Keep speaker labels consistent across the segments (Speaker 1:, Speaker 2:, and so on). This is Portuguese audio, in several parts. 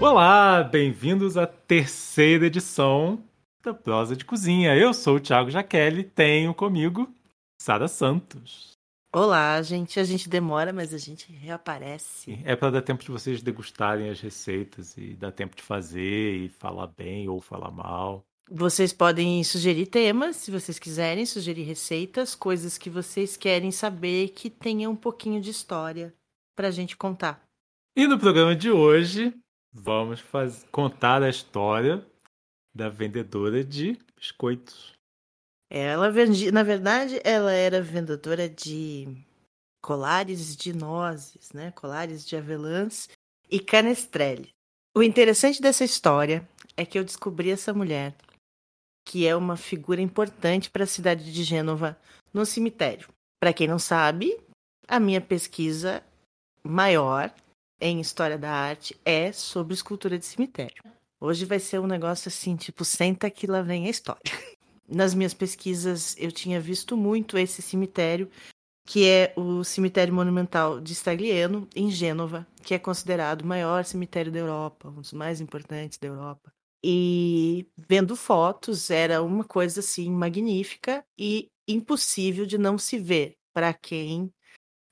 Speaker 1: Olá, bem-vindos à terceira edição da Prosa de Cozinha. Eu sou o Thiago Jaqueline, tenho comigo Sara Santos.
Speaker 2: Olá, gente. A gente demora, mas a gente reaparece.
Speaker 1: É para dar tempo de vocês degustarem as receitas e dar tempo de fazer e falar bem ou falar mal.
Speaker 2: Vocês podem sugerir temas, se vocês quiserem, sugerir receitas, coisas que vocês querem saber que tenha um pouquinho de história pra gente contar.
Speaker 1: E no programa de hoje, vamos faz... contar a história da vendedora de biscoitos.
Speaker 2: Ela vendia, na verdade, ela era vendedora de colares de nozes, né? Colares de avelãs e canestrelle. O interessante dessa história é que eu descobri essa mulher, que é uma figura importante para a cidade de Gênova, no cemitério. Para quem não sabe, a minha pesquisa maior em história da arte é sobre escultura de cemitério. Hoje vai ser um negócio assim, tipo, senta que lá vem a história. Nas minhas pesquisas, eu tinha visto muito esse cemitério, que é o cemitério monumental de Staglieno, em Gênova, que é considerado o maior cemitério da Europa, um dos mais importantes da Europa. E vendo fotos, era uma coisa assim magnífica e impossível de não se ver para quem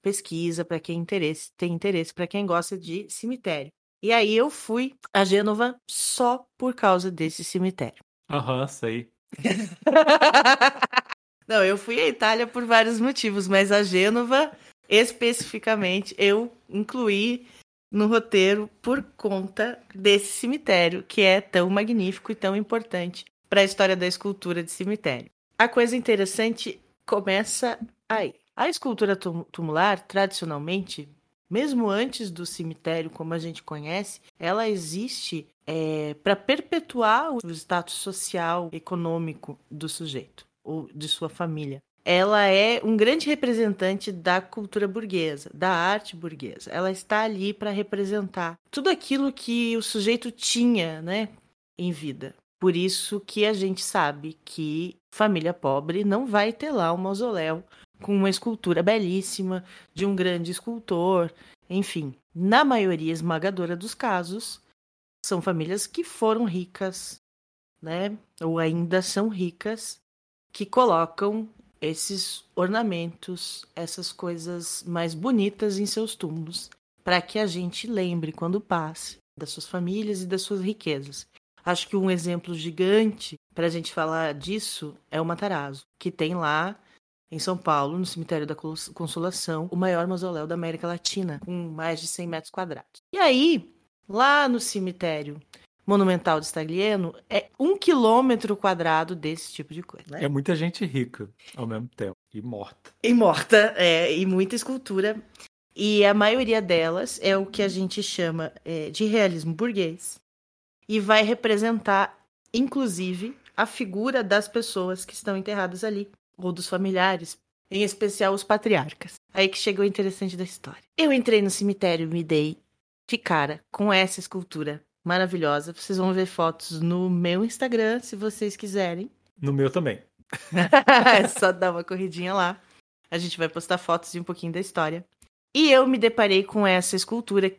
Speaker 2: pesquisa, para quem interesse, tem interesse, para quem gosta de cemitério. E aí eu fui a Gênova só por causa desse cemitério.
Speaker 1: Aham, uhum, sei.
Speaker 2: Não, eu fui à Itália por vários motivos, mas a Gênova, especificamente, eu incluí no roteiro por conta desse cemitério, que é tão magnífico e tão importante para a história da escultura de cemitério. A coisa interessante começa aí. A escultura tumular, tradicionalmente, mesmo antes do cemitério como a gente conhece, ela existe é, para perpetuar o status social, econômico do sujeito ou de sua família. Ela é um grande representante da cultura burguesa, da arte burguesa. Ela está ali para representar tudo aquilo que o sujeito tinha, né, em vida. Por isso que a gente sabe que família pobre não vai ter lá um mausoléu com uma escultura belíssima de um grande escultor, enfim. Na maioria esmagadora dos casos, são famílias que foram ricas, né? Ou ainda são ricas, que colocam esses ornamentos, essas coisas mais bonitas em seus túmulos, para que a gente lembre quando passe das suas famílias e das suas riquezas. Acho que um exemplo gigante para a gente falar disso é o Matarazzo, que tem lá em São Paulo, no cemitério da Consolação, o maior mausoléu da América Latina, com mais de 100 metros quadrados. E aí, lá no cemitério monumental de Staglieno, é um quilômetro quadrado desse tipo de coisa. Né?
Speaker 1: É muita gente rica ao mesmo tempo, e morta.
Speaker 2: E morta, é, e muita escultura. E a maioria delas é o que a gente chama é, de realismo burguês, e vai representar, inclusive, a figura das pessoas que estão enterradas ali ou dos familiares, em especial os patriarcas. Aí que chegou o interessante da história. Eu entrei no cemitério e me dei de cara com essa escultura maravilhosa. Vocês vão ver fotos no meu Instagram, se vocês quiserem.
Speaker 1: No meu também.
Speaker 2: é só dar uma corridinha lá. A gente vai postar fotos e um pouquinho da história. E eu me deparei com essa escultura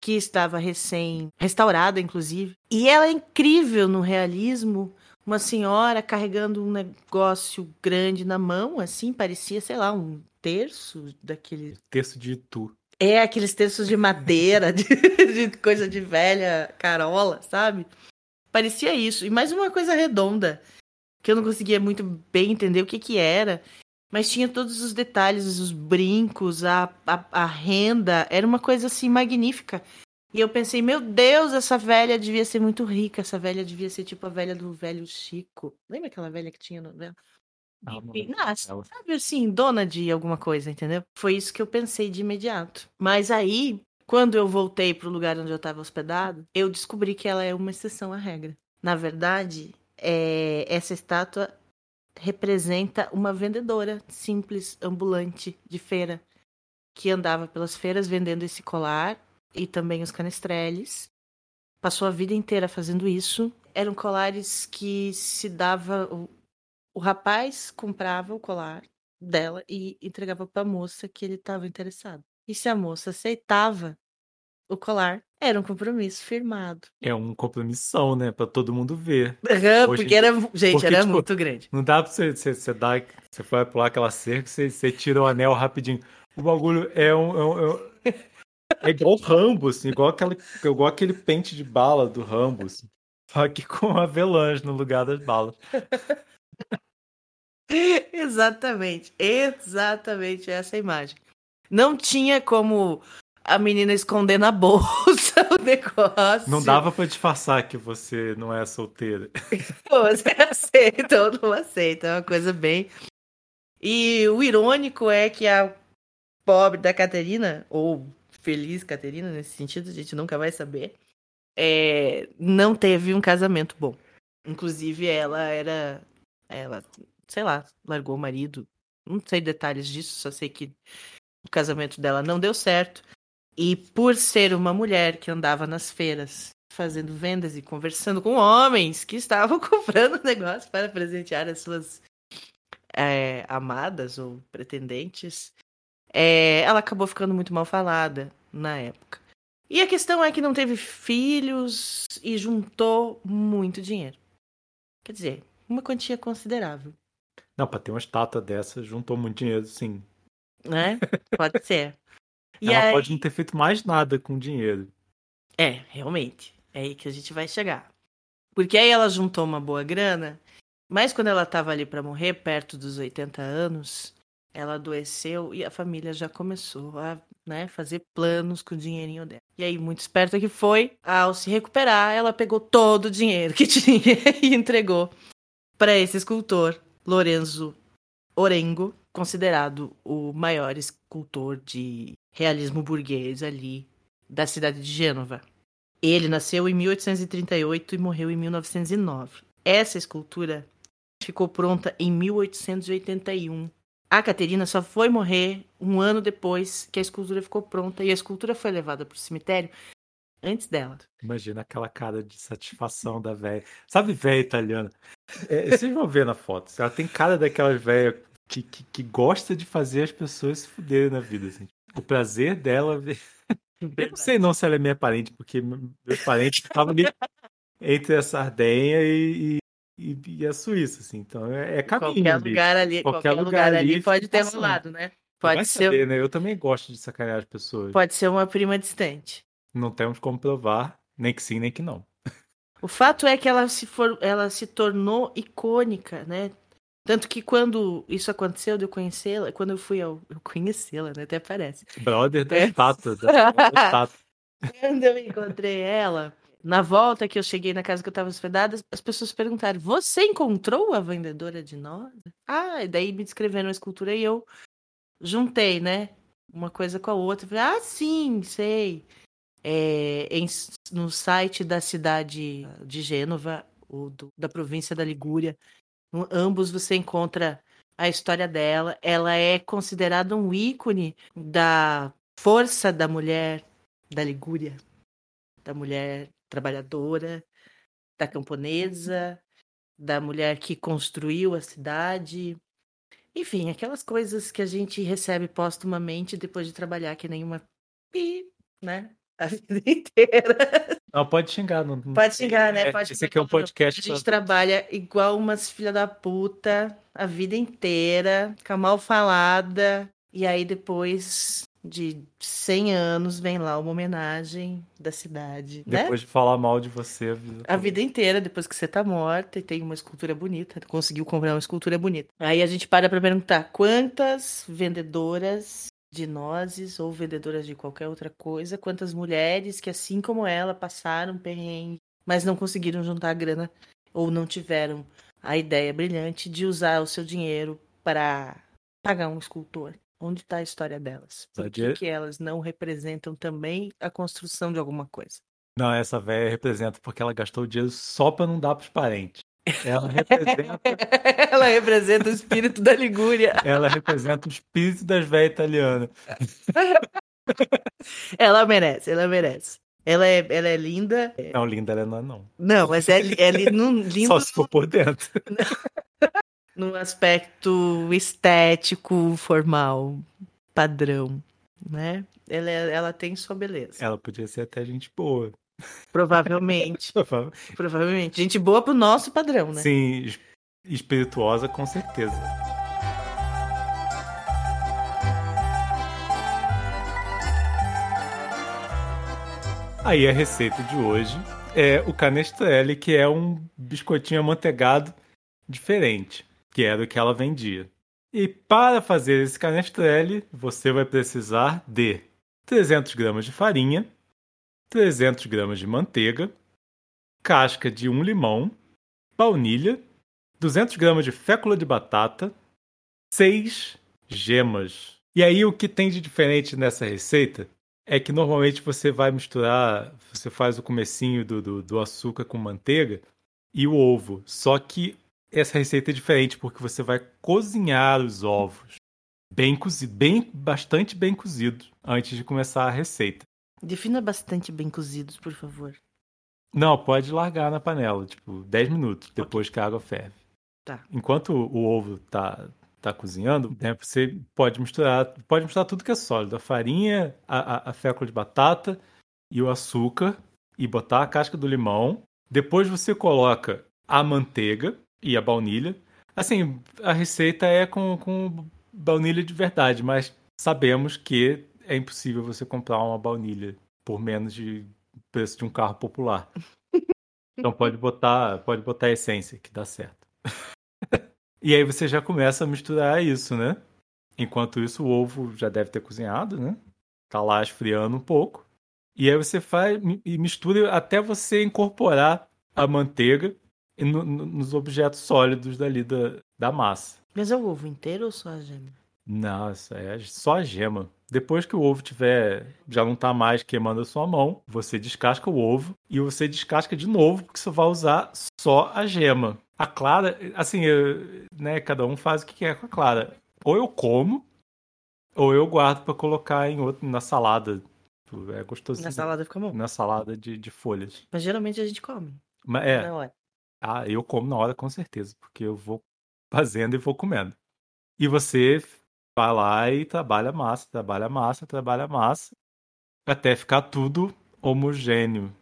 Speaker 2: que estava recém restaurada, inclusive. E ela é incrível no realismo, uma senhora carregando um negócio grande na mão, assim, parecia, sei lá, um terço daquele.
Speaker 1: Terço de tu.
Speaker 2: É, aqueles terços de madeira, de, de, coisa de velha carola, sabe? Parecia isso. E mais uma coisa redonda, que eu não conseguia muito bem entender o que que era. Mas tinha todos os detalhes, os brincos, a, a, a renda. Era uma coisa assim magnífica. E eu pensei, meu Deus, essa velha devia ser muito rica. Essa velha devia ser tipo a velha do velho Chico. Lembra aquela velha que tinha novela? Enfim, nossa, sabe assim, dona de alguma coisa, entendeu? Foi isso que eu pensei de imediato. Mas aí, quando eu voltei para o lugar onde eu estava hospedado, eu descobri que ela é uma exceção à regra. Na verdade, é, essa estátua representa uma vendedora simples, ambulante, de feira, que andava pelas feiras vendendo esse colar e também os canestreles. Passou a vida inteira fazendo isso. Eram colares que se dava. O, o rapaz comprava o colar dela e entregava para a moça que ele estava interessado. E se a moça aceitava, o colar era um compromisso firmado.
Speaker 1: É um compromissão, né? Pra todo mundo ver. Hoje-
Speaker 2: porque era, gente,
Speaker 1: porque,
Speaker 2: era
Speaker 1: tipo,
Speaker 2: muito grande.
Speaker 1: Não dá pra você, você, você dar. Você vai pular aquela cerca, você, você tira o anel rapidinho. O bagulho é um. É, um- é um- é igual o Rambo, assim, igual, aquela, igual aquele pente de bala do Rambo. assim. Só que com avalanche no lugar das balas.
Speaker 2: Exatamente, exatamente essa imagem. Não tinha como a menina esconder na bolsa o negócio.
Speaker 1: Não dava pra disfarçar que você não é solteira.
Speaker 2: Pô, Você aceita ou não aceita, é uma coisa bem. E o irônico é que a pobre da Caterina, ou feliz Caterina, nesse sentido, a gente nunca vai saber, é, não teve um casamento bom. Inclusive, ela era. Ela, sei lá, largou o marido. Não sei detalhes disso, só sei que o casamento dela não deu certo. E por ser uma mulher que andava nas feiras fazendo vendas e conversando com homens que estavam comprando negócio para presentear as suas é, amadas ou pretendentes, é, ela acabou ficando muito mal falada na época. E a questão é que não teve filhos e juntou muito dinheiro. Quer dizer, uma quantia considerável,
Speaker 1: Não, pra ter uma estátua dessa, juntou muito dinheiro, sim.
Speaker 2: né? Pode ser. E
Speaker 1: Ela
Speaker 2: aí-
Speaker 1: pode não ter feito mais nada com dinheiro.
Speaker 2: É, realmente. É aí que a gente vai chegar. Porque aí ela juntou uma boa grana, mas quando ela tava ali pra morrer, perto dos 80 anos, ela adoeceu e a família já começou a né, fazer planos com o dinheirinho dela. E aí, muito esperta que foi, ao se recuperar, ela pegou todo o dinheiro que tinha e entregou para esse escultor, Lorenzo Orengo, considerado o maior escultor de realismo burguês ali da cidade de Gênova. Ele nasceu em 1838 e morreu em 1909. Essa escultura ficou pronta em 1881. A Caterina só foi morrer um ano depois que a escultura ficou pronta e a escultura foi levada para o cemitério antes dela.
Speaker 1: Imagina aquela cara de satisfação da velha. Sabe, velha italiana? É, vocês vão ver na foto. Ela tem cara daquelas velhas que, que, que gosta de fazer as pessoas se fuderem na vida. Assim. O prazer dela. Eu não sei não se ela é minha parente, porque meus parentes estavam ali entre a Sardenha e, e, e a Suíça, assim. Então é, é caminho.
Speaker 2: Qualquer
Speaker 1: ali.
Speaker 2: lugar ali,
Speaker 1: Qualquer
Speaker 2: qualquer,
Speaker 1: lugar
Speaker 2: lugar, ali pode ter rolado, né?
Speaker 1: Vai
Speaker 2: Pode ser,
Speaker 1: saber, né? Eu também gosto de sacanear as pessoas.
Speaker 2: pode ser uma prima distante.
Speaker 1: Não temos como provar, nem que sim, nem que não.
Speaker 2: O fato é que ela se, for, ela se tornou icônica, né? Tanto que quando isso aconteceu, de eu conhecê-la, quando eu fui ao. Eu conhecê-la, né? Até parece.
Speaker 1: Brother da
Speaker 2: É.
Speaker 1: estátua. Da, da estátua.
Speaker 2: Quando eu encontrei ela, na volta que eu cheguei na casa que eu estava hospedada, as pessoas perguntaram: Você encontrou a vendedora de nós? Ah, e daí me descreveram a escultura e eu juntei, né? Uma coisa com a outra. Falei, ah, sim, sei. É, em- no site da cidade de Gênova, o do- da província da Ligúria, no- ambos você encontra a história dela. Ela é considerada um ícone da força da mulher da Ligúria, da mulher trabalhadora, da camponesa, da mulher que construiu a cidade. Enfim, aquelas coisas que a gente recebe póstumamente depois de trabalhar que nem uma pi, né? A vida inteira.
Speaker 1: Não, pode xingar. Não,
Speaker 2: Pode xingar, né?
Speaker 1: É,
Speaker 2: Pode
Speaker 1: esse
Speaker 2: xingar
Speaker 1: aqui é um podcast
Speaker 2: A gente
Speaker 1: pra-
Speaker 2: trabalha igual umas filha da puta a vida inteira, fica mal falada. E aí depois de 100 anos vem lá uma homenagem da cidade, né?
Speaker 1: Depois de falar mal de você, a vida.
Speaker 2: A vida inteira, depois que você tá morta e tem uma escultura bonita, conseguiu comprar uma escultura bonita. Aí a gente para pra perguntar quantas vendedoras de nozes ou vendedoras de qualquer outra coisa, quantas mulheres que assim como ela passaram perrengue, mas não conseguiram juntar grana ou não tiveram a ideia brilhante de usar o seu dinheiro para pagar um escultor. Onde está a história delas? Por que, que elas não representam também a construção de alguma coisa?
Speaker 1: Não, essa velha representa porque ela gastou o dinheiro só pra não dar pros parentes. Ela representa,
Speaker 2: Ela representa o espírito da Ligúria.
Speaker 1: ela representa o espírito das velhas italianas.
Speaker 2: Ela merece, ela merece. Ela é, ela é linda.
Speaker 1: Não, linda ela não é, não.
Speaker 2: Não, mas é, é li- num- lindo
Speaker 1: Só se for por dentro.
Speaker 2: no aspecto estético, formal, padrão. né? Ela, ela tem sua beleza.
Speaker 1: Ela podia ser até gente boa.
Speaker 2: Provavelmente. Provavelmente. Gente boa pro nosso padrão, né?
Speaker 1: Sim, es- espirituosa com certeza. Aí a receita de hoje é o canestrelle, que é um biscoitinho amanteigado diferente, que era o que ela vendia. E para fazer esse canestrelle, você vai precisar de 300 gramas de farinha, 300 gramas de manteiga, casca de um limão, baunilha, 200 gramas de fécula de batata, 6 gemas. E aí o que tem de diferente nessa receita é que normalmente você vai misturar, você faz o comecinho do, do, do açúcar com manteiga e o ovo. Só que essa receita é diferente porque você vai cozinhar os ovos bem cozido, bem bastante bem cozido antes de começar a receita.
Speaker 2: Defina bastante bem cozidos, por favor.
Speaker 1: Não, pode largar na panela, tipo, 10 minutos depois que a água ferve.
Speaker 2: Tá.
Speaker 1: Enquanto o ovo tá, tá cozinhando, né, você pode misturar, pode misturar tudo que é sólido, a farinha, a, a, a fécula de batata e o açúcar e botar a casca do limão. Depois você coloca a manteiga e a baunilha. Assim, a receita é com, com baunilha de verdade, mas sabemos que é impossível você comprar uma baunilha por menos de preço de um carro popular. Então pode botar, pode botar a essência que dá certo. e aí você já começa a misturar isso, né? Enquanto isso o ovo já deve ter cozinhado, né? Tá lá esfriando um pouco. E aí você faz e mistura até você incorporar a manteiga no, no, nos objetos sólidos dali da, da massa.
Speaker 2: Mas é o ovo inteiro ou só a gema?
Speaker 1: Nossa, é só a gema. Depois que o ovo tiver, já não tá mais queimando a sua mão, você descasca o ovo e você descasca de novo, porque você vai usar só a gema. A clara, assim, eu, né, cada um faz o que quer com a clara. Ou eu como, ou eu guardo para colocar em outro, na salada. É gostosinho.
Speaker 2: Na salada fica bom.
Speaker 1: Na salada de, de folhas.
Speaker 2: Mas geralmente a gente come.
Speaker 1: Mas é. Ah, eu como na hora com certeza, porque eu vou fazendo e vou comendo. E você vai lá e trabalha massa, trabalha massa, trabalha massa, até ficar tudo homogêneo.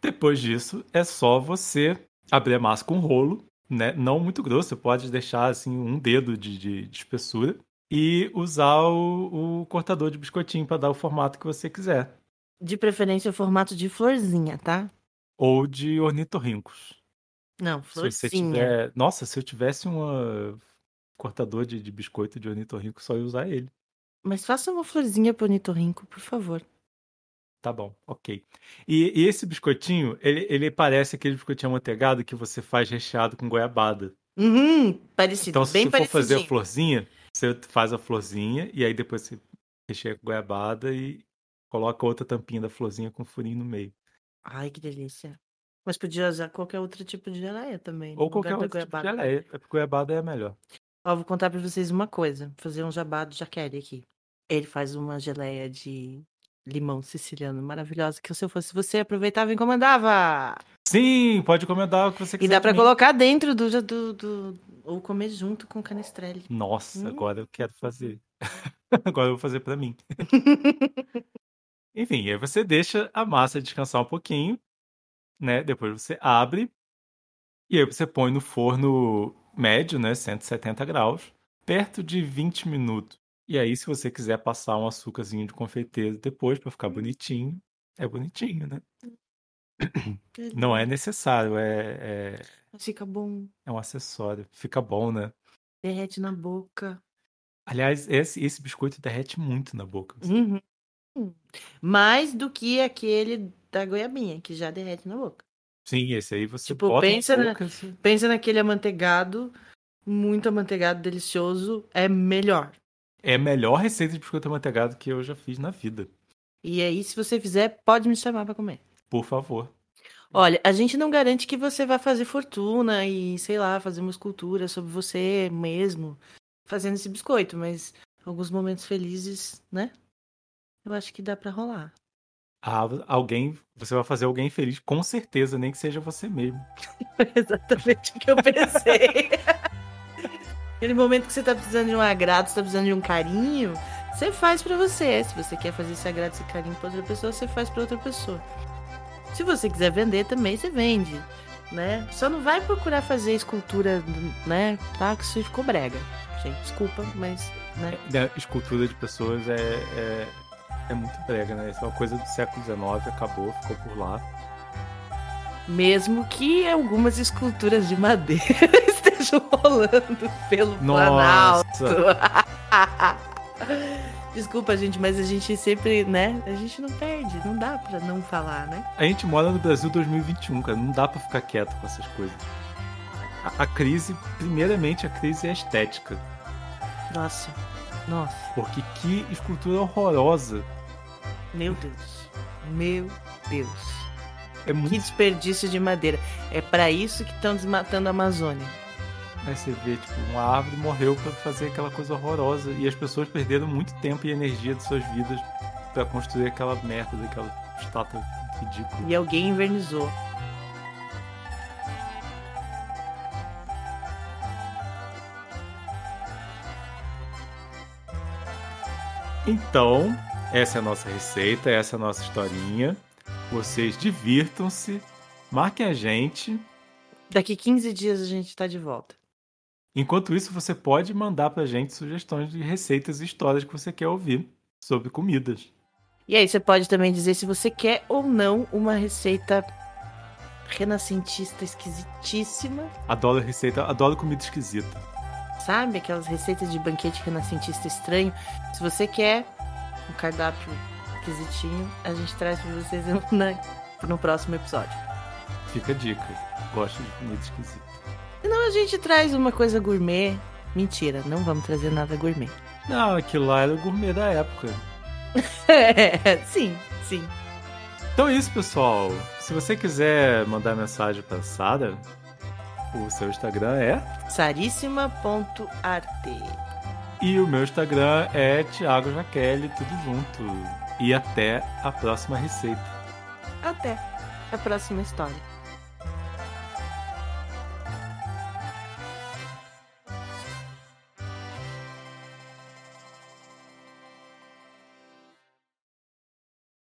Speaker 1: Depois disso, é só você abrir a massa com rolo, né? Não muito grosso, você pode deixar assim um dedo de, de, de espessura e usar o, o cortador de biscoitinho para dar o formato que você quiser.
Speaker 2: De preferência o formato de florzinha, tá?
Speaker 1: Ou de ornitorrincos.
Speaker 2: Não,
Speaker 1: Se você
Speaker 2: florzinha.
Speaker 1: tiver... Nossa, se eu tivesse um cortador de, de biscoito de ornitorrinco, só ia usar ele.
Speaker 2: Mas faça uma florzinha pro ornitorrinco, por favor.
Speaker 1: Tá bom, ok. E, e esse biscoitinho, ele, ele parece aquele biscoitinho amanteigado que você faz recheado com goiabada.
Speaker 2: Uhum, parecido,
Speaker 1: Então, se
Speaker 2: bem
Speaker 1: você for fazer a florzinha, você faz a florzinha e aí depois você recheia com goiabada e coloca outra tampinha da florzinha com furinho no meio.
Speaker 2: Ai, que delícia. Mas podia usar qualquer outro tipo de geleia também.
Speaker 1: Ou qualquer outro tipo de geleia. É goiabada é a melhor.
Speaker 2: Ó, vou contar pra vocês uma coisa. Vou fazer um jabá do Jaqueline aqui. Ele faz uma geleia de limão siciliano maravilhosa que se eu fosse você, aproveitava e encomendava.
Speaker 1: Sim, pode encomendar o que você
Speaker 2: E
Speaker 1: quiser.
Speaker 2: dá
Speaker 1: de
Speaker 2: pra colocar dentro do, do, do- Ou comer junto com canestrelle.
Speaker 1: Nossa,
Speaker 2: Hum.
Speaker 1: agora eu quero fazer. agora eu vou fazer pra mim. Enfim, aí você deixa a massa descansar um pouquinho, né? Depois você abre e aí você põe no forno médio, né? 170 graus, perto de 20 minutos. E aí, se você quiser passar um açúcarzinho de confeiteiro depois pra ficar bonitinho, é bonitinho, né? Não é necessário, é, é,
Speaker 2: Fica bom.
Speaker 1: é um acessório. Fica bom, né?
Speaker 2: Derrete na boca.
Speaker 1: Aliás, esse, esse biscoito derrete muito na boca.
Speaker 2: Uhum. Mais do que aquele da goiabinha, que já derrete na boca.
Speaker 1: Sim, esse aí você
Speaker 2: Tipo,
Speaker 1: bota
Speaker 2: pensa
Speaker 1: na você-
Speaker 2: Pensa naquele amanteigado, muito amanteigado, delicioso, é melhor.
Speaker 1: É a melhor receita de biscoito amanteigado que eu já fiz na vida.
Speaker 2: E aí, se você fizer, pode me chamar pra comer.
Speaker 1: Por favor.
Speaker 2: Olha, a gente não garante que você vai fazer fortuna e, sei lá, fazer uma escultura sobre você mesmo fazendo esse biscoito, mas alguns momentos felizes, né? Eu acho que dá pra rolar.
Speaker 1: Alguém, você vai fazer alguém feliz, com certeza, nem que seja você mesmo.
Speaker 2: Exatamente o que eu pensei. Aquele momento que você tá precisando de um agrado, você tá precisando de um carinho, Você faz pra você. Se você quer fazer esse agrado, esse carinho pra outra pessoa, você faz pra outra pessoa. Se você quiser vender também, você vende. Né? Só não vai procurar fazer escultura, né? Tá? Que isso ficou brega. Gente, desculpa, mas. Né?
Speaker 1: É, escultura de pessoas é, é, é muito brega, né? Isso é uma coisa do século XIX, acabou, ficou por lá.
Speaker 2: Mesmo que algumas esculturas de madeira estejam rolando pelo
Speaker 1: Nossa.
Speaker 2: Planalto. Desculpa, gente, mas a gente sempre, né? A gente não perde, não dá pra não falar, né?
Speaker 1: A gente mora no Brasil 2021, cara. Não dá pra ficar quieto com essas coisas. A, a crise, primeiramente, a crise é estética.
Speaker 2: Nossa, nossa.
Speaker 1: Porque que escultura horrorosa.
Speaker 2: Meu Deus. Meu Deus.
Speaker 1: É muito.
Speaker 2: Que desperdício de madeira. É pra isso que estão desmatando a Amazônia.
Speaker 1: Aí você vê, tipo, uma árvore morreu pra fazer aquela coisa horrorosa. E as pessoas perderam muito tempo e energia de suas vidas pra construir aquela merda daquela estátua ridícula.
Speaker 2: E alguém invernizou.
Speaker 1: Então, essa é a nossa receita, essa é a nossa historinha. Vocês divirtam-se, marquem a gente.
Speaker 2: Daqui 15 dias a gente tá de volta.
Speaker 1: Enquanto isso, você pode mandar pra gente sugestões de receitas e histórias que você quer ouvir sobre comidas.
Speaker 2: E aí você pode também dizer se você quer ou não uma receita renascentista esquisitíssima.
Speaker 1: Adoro receita, adoro comida esquisita.
Speaker 2: Sabe? Aquelas receitas de banquete renascentista estranho. Se você quer um cardápio esquisitinho, a gente traz pra vocês na- no próximo episódio.
Speaker 1: Fica a dica. Gosto de comida esquisita.
Speaker 2: Senão a gente traz uma coisa gourmet. Mentira, não vamos trazer nada gourmet.
Speaker 1: Não, aquilo lá era o gourmet da época.
Speaker 2: É, sim, sim.
Speaker 1: Então é isso, pessoal. Se você quiser mandar mensagem pra Sara, o seu Instagram é.
Speaker 2: Saríssima.arte.
Speaker 1: E o meu Instagram é Thiago Jaqueline, tudo junto. E até a próxima receita.
Speaker 2: Até a próxima história.